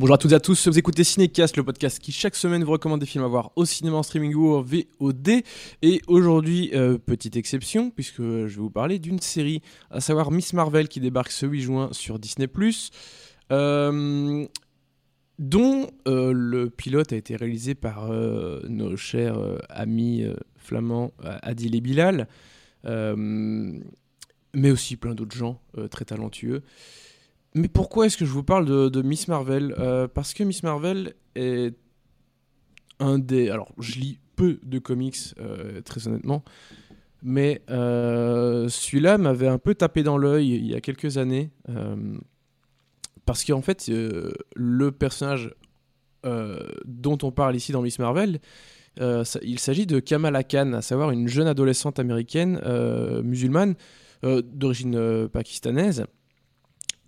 Bonjour à toutes et à tous, vous écoutez Cinécast, le podcast qui chaque semaine vous recommande des films à voir au cinéma, en streaming ou en VOD. Et aujourd'hui, euh, petite exception, puisque je vais vous parler d'une série, à savoir Miss Marvel qui débarque ce 8 juin sur Disney ⁇ euh, dont euh, le pilote a été réalisé par nos chers amis flamands Adil et Bilal, mais aussi plein d'autres gens très talentueux. Mais pourquoi est-ce que je vous parle de, Miss Marvel euh, Parce que Miss Marvel est un des... Alors, je lis peu de comics, euh, très honnêtement, mais euh, celui-là m'avait un peu tapé dans l'œil il y a quelques années, parce qu'en fait, le personnage dont on parle ici dans Miss Marvel, il s'agit de Kamala Khan, à savoir une jeune adolescente américaine musulmane d'origine pakistanaise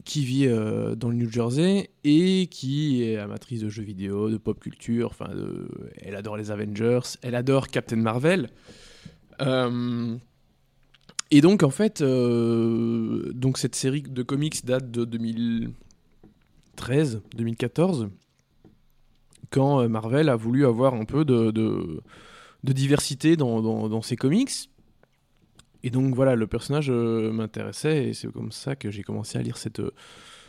qui vit euh, dans le New Jersey et qui est amatrice de jeux vidéo, de pop culture. Enfin, elle adore les Avengers, elle adore Captain Marvel. Euh, et donc, en fait, euh, donc cette série de comics date de 2013, 2014, quand Marvel a voulu avoir un peu de, diversité dans ses comics. Et donc voilà, le personnage euh, m'intéressait et c'est comme ça que j'ai commencé à lire cette, euh,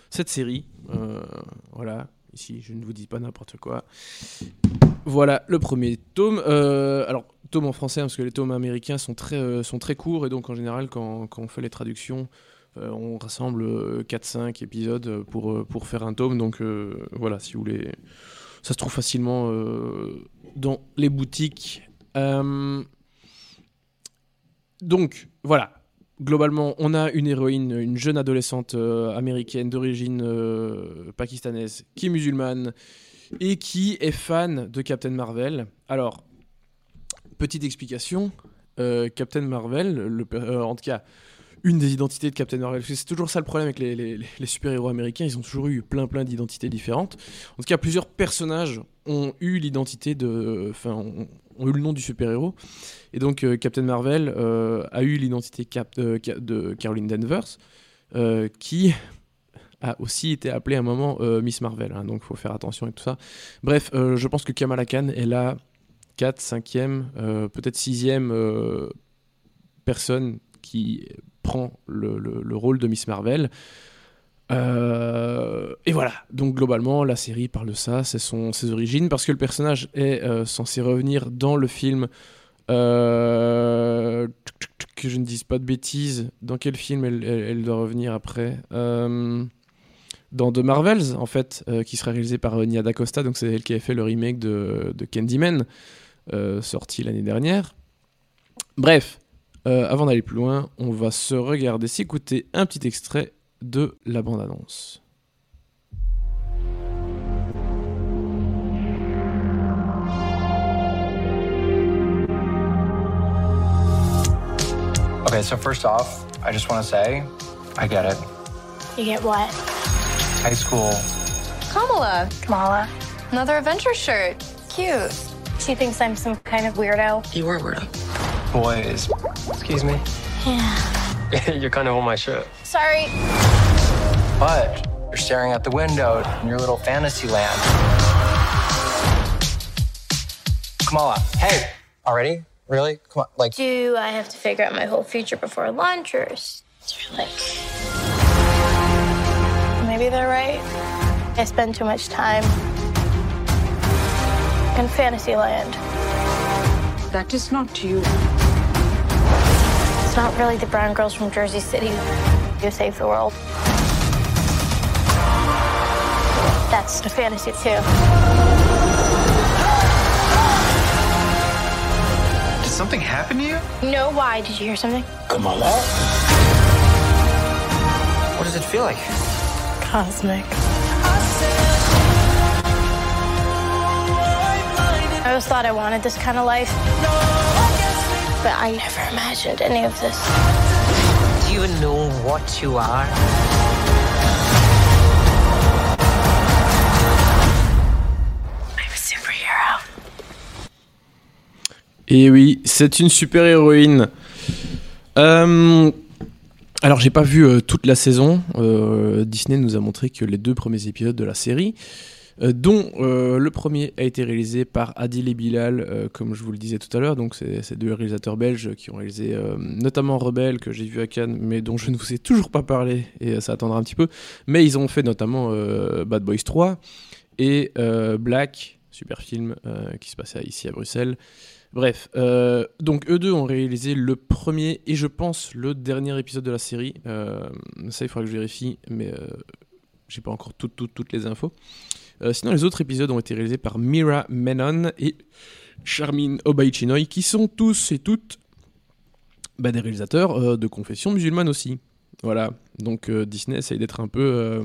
cette série. Euh, voilà, ici je ne vous dis pas n'importe quoi. Voilà le premier tome. alors, tome en français, hein, parce que les tomes américains sont très, sont très courts et donc en général, quand, quand on fait les traductions, on rassemble 4-5 épisodes pour, pour faire un tome. Donc voilà, si vous voulez, ça se trouve facilement dans les boutiques. Donc, voilà. Globalement, on a une héroïne, une jeune adolescente euh, américaine d'origine euh, pakistanaise qui est musulmane et qui est fan de Captain Marvel. Alors, petite explication, euh, Captain Marvel, le, en tout cas, une des identités de Captain Marvel. C'est toujours ça le problème avec les, super-héros américains, ils ont toujours eu plein plein d'identités différentes. En tout cas, plusieurs personnages ont eu l'identité de... Enfin, ont, eu le nom du super-héros. Et donc, euh, Captain Marvel euh, a eu l'identité euh, de Caroline Danvers, qui a aussi été appelée à un moment Miss Marvel. Hein, donc, il faut faire attention et tout ça. Bref, je pense que Kamala Khan est la 4, 5e, peut-être 6e personne qui prend le, rôle de Miss Marvel. Euh, et voilà, donc globalement, la série parle de ça, c'est ses origines, parce que le personnage est euh, censé revenir dans le film. Euh, que je ne dise pas de bêtises, dans quel film elle, doit revenir après Dans The Marvels, en fait, qui sera réalisé par Nia D'Acosta, donc c'est elle qui a fait le remake de, de Candyman, sorti l'année dernière. Bref, euh, avant d'aller plus loin, on va se regarder, s'écouter un petit extrait de la bande-annonce. Okay, so first off, I just want to say, I get it. You get what? High school. Kamala. Kamala. Another adventure shirt. Cute. She thinks I'm some kind of weirdo. You are weirdo boys. Excuse me? Yeah. you're kind of on my shirt. Sorry. But you're staring out the window in your little fantasy land. Kamala, hey, already? Really? Come on, like. Do I have to figure out my whole future before lunch, or is there like. Maybe they're right. I spend too much time in Fantasyland. That is not you. It's not really the brown girls from Jersey City who save the world. That's a fantasy too. Did something happen to you? No, why? Did you hear something? Come on. What does it feel like? Cosmic. I always thought I wanted this kind of life. But I never imagined any of this. Do you even know what you are? I'm a superhero. Et oui, c'est une super héroïne. Euh, alors, j'ai pas vu euh, toute la saison. Euh, Disney nous a montré que les deux premiers épisodes de la série. Euh, dont euh, le premier a été réalisé par Adil et Bilal, euh, comme je vous le disais tout à l'heure. Donc, c'est ces deux réalisateurs belges qui ont réalisé notamment Rebelle, que j'ai vu à Cannes, mais dont je ne vous ai toujours pas parlé, et ça attendra un petit peu. Mais ils ont fait notamment Bad Boys 3 et Black, super film qui se passait ici à Bruxelles. Bref, donc eux deux ont réalisé le premier et je pense le dernier épisode de la série. Ça, il faudra que je vérifie, mais j'ai pas encore toutes les infos. Euh, sinon, les autres épisodes ont été réalisés par Mira Menon et Charmin Obaichinoy, qui sont tous et toutes bah, des réalisateurs euh, de confession musulmane aussi. Voilà, donc euh, Disney essaye d'être un peu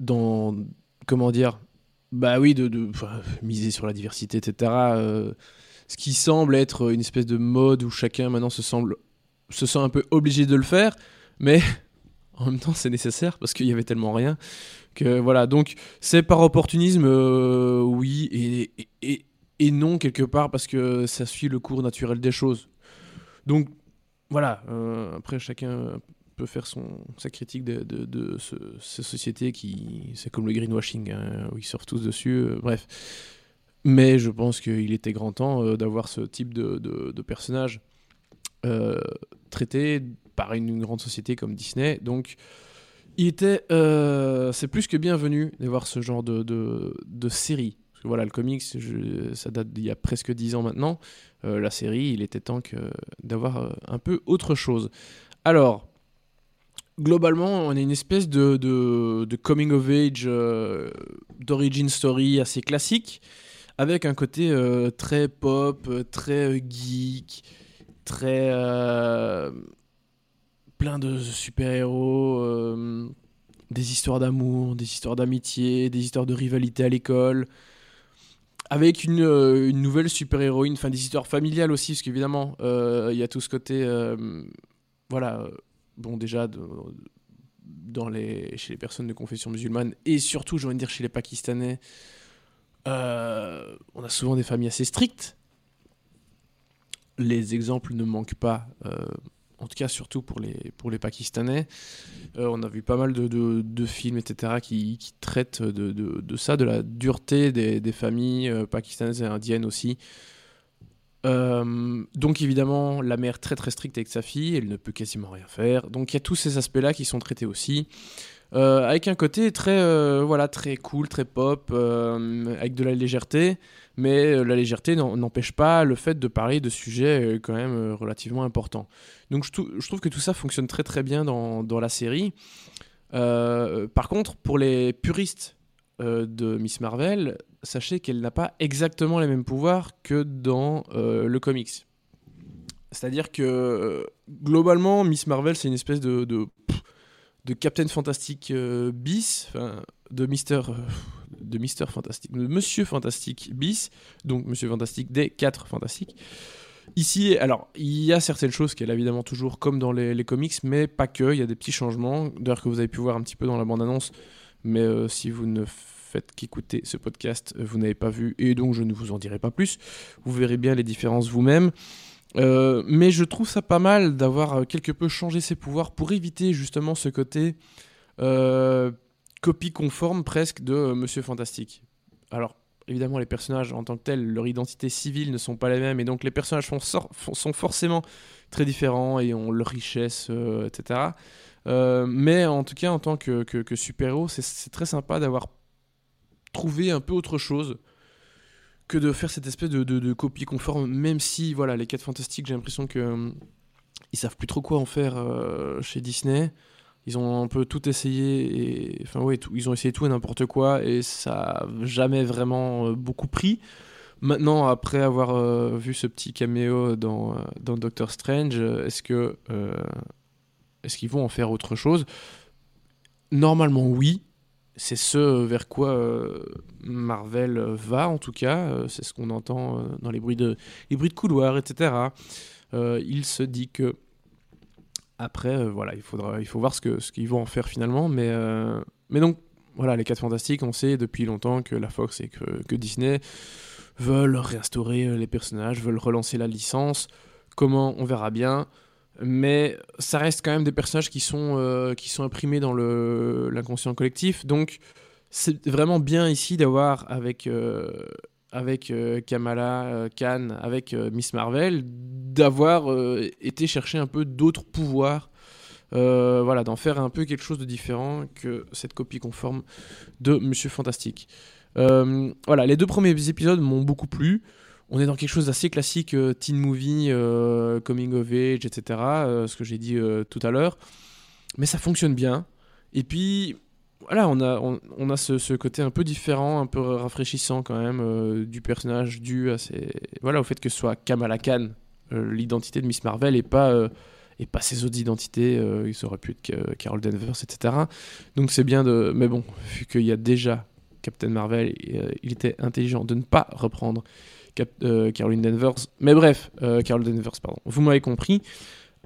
dans. Comment dire Bah oui, de, de miser sur la diversité, etc. ce qui semble être une espèce de mode où chacun maintenant se se sent un peu obligé de le faire, mais en même temps c'est nécessaire parce qu'il y avait tellement rien que voilà. Donc c'est par opportunisme, euh, oui, et, et, et- non quelque part parce que ça suit le cours naturel des choses. Donc voilà. euh, après chacun peut faire son, sa critique de, de, de ce- ces sociétés qui c'est comme le greenwashing hein, où ils surfent tous dessus. euh, bref. Mais je pense qu'il était grand temps euh, d'avoir ce type de, de, personnage euh, traité par une grande société comme Disney. Donc, il était, euh, c'est plus que bienvenu d'avoir ce genre de, de, de série. Parce que voilà, le comics, ça date d'il y a presque 10 ans maintenant. Euh, la série, il était temps que, d'avoir euh, un peu autre chose. Alors, globalement, on a une espèce de, de, de coming of age, euh, d'origin story assez classique, avec un côté très pop, très geek, très plein de super-héros, euh, des histoires d'amour, des histoires d'amitié, des histoires de rivalité à l'école, avec une, euh, nouvelle super-héroïne, enfin des histoires familiales aussi, parce qu'évidemment, euh, il y a tout ce côté, voilà, bon déjà, dans les, chez les personnes de confession musulmane, et surtout, j'ai envie de dire, chez les Pakistanais, on a souvent des familles assez strictes. Les exemples ne manquent pas, en tout cas surtout pour les, pour les Pakistanais. Euh, on a vu pas mal de, de- films, etc., qui, qui traitent de, de- de ça, de la dureté des, des familles euh, pakistanaises et indiennes aussi. Euh, donc évidemment, la mère très très stricte avec sa fille, elle ne peut quasiment rien faire. Donc il y a tous ces aspects-là qui sont traités aussi. Euh, avec un côté très, euh, voilà, très cool, très pop, euh, avec de la légèreté, mais la légèreté n'empêche pas le fait de parler de sujets quand même relativement importants. Donc je, trou- je trouve que tout ça fonctionne très très bien dans, dans la série. Par contre, pour les puristes de Miss Marvel, sachez qu'elle n'a pas exactement les mêmes pouvoirs que dans le comics. C'est-à-dire que globalement, Miss Marvel, c'est une espèce de, de Captain Fantastic euh, bis, de Mister, euh, de Mister Fantastic, de Monsieur Fantastique bis, donc Monsieur Fantastique des 4 Fantastiques. Ici, alors, il y a certaines choses qu'elle a évidemment toujours comme dans les, comics, mais pas que, il y a des petits changements, d'ailleurs que vous avez pu voir un petit peu dans la bande-annonce, mais euh, si vous ne faites qu'écouter ce podcast, vous n'avez pas vu, et donc je ne vous en dirai pas plus, vous verrez bien les différences vous-même. Euh, mais je trouve ça pas mal d'avoir euh, quelque peu changé ses pouvoirs pour éviter justement ce côté euh, copie conforme presque de Monsieur Fantastique. Alors, évidemment, les personnages en tant que tels, leur identité civile ne sont pas les mêmes, et donc les personnages sont forcément très différents et ont leur richesse, etc. Mais en tout cas, en tant que, que- super-héros, c'est très sympa d'avoir trouvé un peu autre chose que de faire cette espèce de, copie conforme, même si, voilà, les 4 fantastiques, j'ai l'impression que euh, ils savent plus trop quoi en faire euh, chez Disney. Ils ont un peu tout essayé, et, enfin ouais, ils ont essayé tout et n'importe quoi, et ça a jamais vraiment euh, beaucoup pris. Maintenant, après avoir euh, vu ce petit caméo dans, dans Doctor Strange, est-ce que est-ce qu'ils vont en faire autre chose? Normalement, oui. C'est ce vers quoi euh, Marvel va, en tout cas. Euh, c'est ce qu'on entend euh, dans les bruits de, les bruits de couloir, etc. Euh, il se dit que après, euh, voilà, il faudra, il faut voir ce qu'ils vont en faire finalement. Mais, euh, donc, voilà, les 4 fantastiques, on sait depuis longtemps que la Fox et que, que Disney veulent réinstaurer euh, les personnages, veulent relancer la licence. Comment On verra bien. Mais ça reste quand même des personnages qui sont, euh, qui sont imprimés dans l'inconscient collectif. Donc, c'est vraiment bien ici d'avoir avec, euh, avec euh, Kamala Khan, avec Miss Marvel, d'avoir été chercher un peu d'autres pouvoirs. voilà, d'en faire un peu quelque chose de différent que cette copie conforme de Monsieur Fantastique. voilà, les deux premiers épisodes m'ont beaucoup plu. On est dans quelque chose d'assez classique, teen movie, coming of age, etc. ce que j'ai dit tout à l'heure. Mais ça fonctionne bien. Et puis, voilà, on a, on, a ce, côté un peu différent, un peu rafraîchissant quand même euh, du personnage dû à ces, voilà, au fait que ce soit Kamala Khan, euh, l'identité de Miss Marvel, et pas, euh, et pas ses autres identités. il aurait pu être Carol Danvers, etc. Donc c'est bien de. Mais bon, vu qu'il y a déjà Captain Marvel, il était intelligent de ne pas reprendre Cap Caroline Danvers. Mais bref, Carol Danvers, pardon. Vous m'avez compris.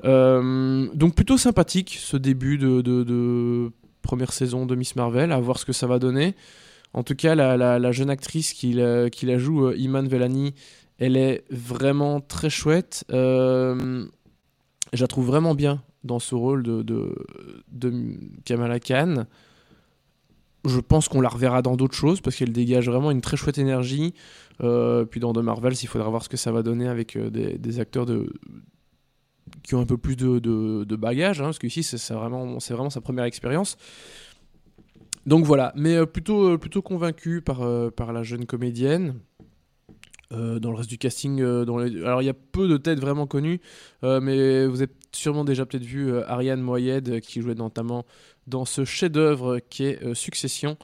donc plutôt sympathique ce début de, première saison de Miss Marvel, à voir ce que ça va donner. En tout cas, la, jeune actrice qui la, joue, euh, Iman Velani, elle est vraiment très chouette. Euh, je la trouve vraiment bien dans ce rôle de, de, Kamala Khan. Je pense qu'on la reverra dans d'autres choses parce qu'elle dégage vraiment une très chouette énergie. Euh, puis dans The Marvels, il faudra voir ce que ça va donner avec des, des, acteurs de, qui ont un peu plus de, de, bagages, hein, parce qu'ici c'est vraiment, sa première expérience. Donc voilà, mais euh, plutôt, euh, convaincu euh, par la jeune comédienne. Dans le reste du casting, dans alors il y a peu de têtes vraiment connues, mais vous avez sûrement déjà peut-être vu Ariane Moyed qui jouait notamment dans ce chef-d'œuvre qui est Succession.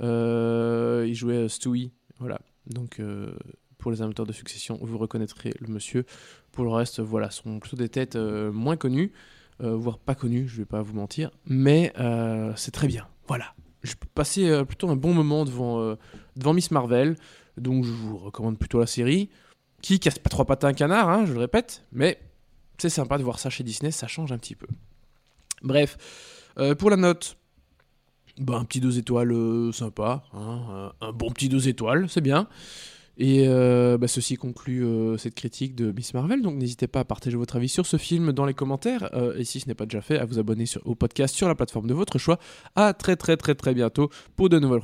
il jouait Stewie, voilà. Donc pour les amateurs de Succession, vous reconnaîtrez le monsieur. Pour le reste, voilà, ce sont plutôt des têtes euh, moins connues, euh, voire pas connues, je vais pas vous mentir, mais euh, c'est très bien. Voilà. Je peux plutôt un bon moment devant Miss Marvel, donc je vous recommande plutôt la série, qui casse pas trois pattes à un canard, hein, je le répète, mais c'est sympa de voir ça chez Disney, ça change un petit peu. Bref, pour la note, bah, un petit 2 étoiles sympa, hein, un bon petit 2 étoiles, c'est bien. Et euh, bah, ceci conclut euh, cette critique de Miss Marvel. Donc n'hésitez pas à partager votre avis sur ce film dans les commentaires. Euh, et si ce n'est pas déjà fait, à vous abonner au podcast sur la plateforme de votre choix. À très très très très bientôt pour de nouvelles